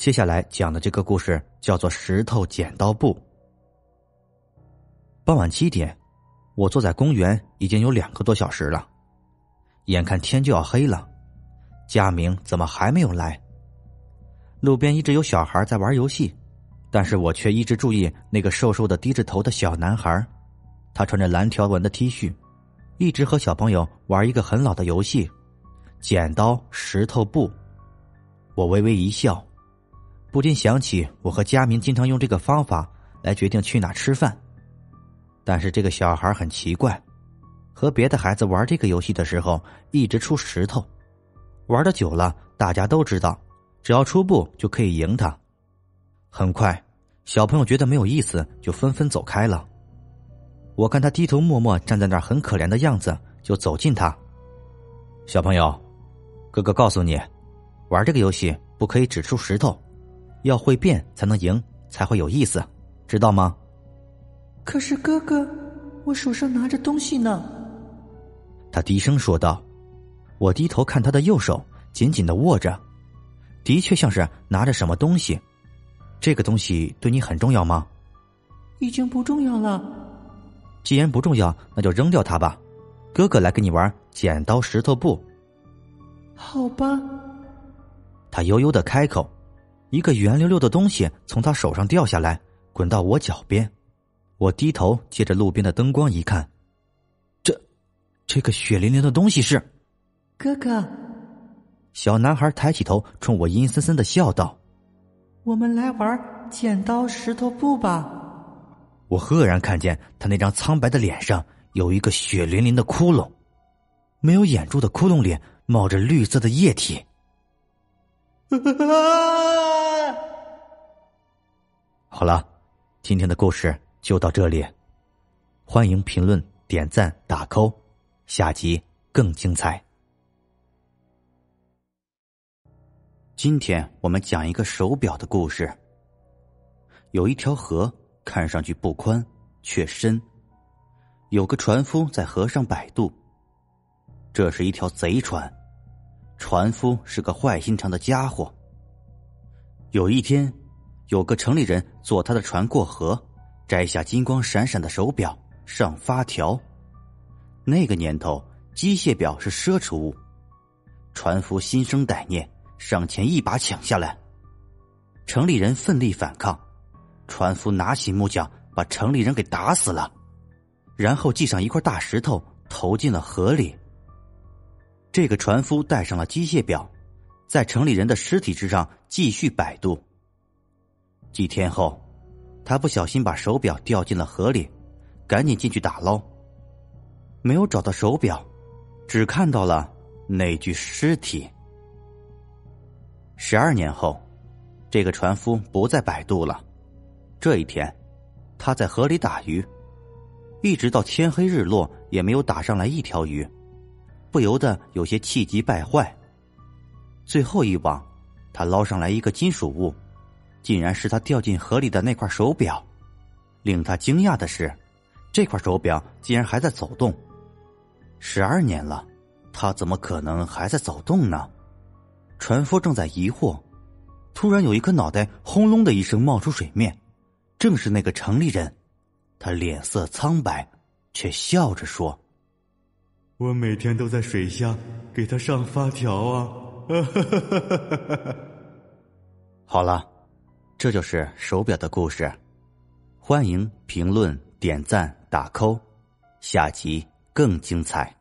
接下来讲的这个故事叫做《石头剪刀布》。傍晚七点，我坐在公园已经有两个多小时了，眼看天就要黑了，佳明怎么还没有来？路边一直有小孩在玩游戏，但是我却一直注意那个瘦瘦的低着头的小男孩，他穿着蓝条纹的 T 恤，一直和小朋友玩一个很老的游戏——剪刀石头布。我微微一笑，不禁想起我和佳明经常用这个方法来决定去哪吃饭。但是这个小孩很奇怪，和别的孩子玩这个游戏的时候一直出石头，玩的久了，大家都知道。只要出布就可以赢他。很快，小朋友觉得没有意思，就纷纷走开了。我看他低头默默站在那儿，很可怜的样子，就走近他。小朋友，哥哥告诉你，玩这个游戏不可以只出石头，要会变才能赢，才会有意思，知道吗？可是哥哥，我手上拿着东西呢。他低声说道。我低头看他的右手，紧紧的握着。的确像是拿着什么东西，这个东西对你很重要吗？已经不重要了。既然不重要，那就扔掉它吧。哥哥来跟你玩剪刀石头布。好吧。他悠悠的开口，一个圆溜溜的东西从他手上掉下来，滚到我脚边。我低头借着路边的灯光一看，这，这个血淋淋的东西是，哥哥。小男孩抬起头，冲我阴森森的笑道：“我们来玩剪刀石头布吧。”我赫然看见他那张苍白的脸上有一个血淋淋的窟窿，没有眼珠的窟窿里冒着绿色的液体。好了，今天的故事就到这里，欢迎评论、点赞、打 call，下集更精彩。今天我们讲一个手表的故事。有一条河，看上去不宽却深，有个船夫在河上摆渡。这是一条贼船，船夫是个坏心肠的家伙。有一天，有个城里人坐他的船过河，摘下金光闪闪的手表上发条。那个年头，机械表是奢侈物，船夫心生歹念。上前一把抢下来，城里人奋力反抗，船夫拿起木匠把城里人给打死了，然后系上一块大石头投进了河里。这个船夫带上了机械表，在城里人的尸体之上继续摆渡。几天后，他不小心把手表掉进了河里，赶紧进去打捞，没有找到手表，只看到了那具尸体。十二年后，这个船夫不再摆渡了。这一天，他在河里打鱼，一直到天黑日落也没有打上来一条鱼，不由得有些气急败坏。最后一网，他捞上来一个金属物，竟然是他掉进河里的那块手表。令他惊讶的是，这块手表竟然还在走动。十二年了，他怎么可能还在走动呢？船夫正在疑惑，突然有一颗脑袋轰隆的一声冒出水面，正是那个城里人。他脸色苍白，却笑着说：“我每天都在水下给他上发条啊！” 好了，这就是手表的故事。欢迎评论、点赞、打 call，下集更精彩。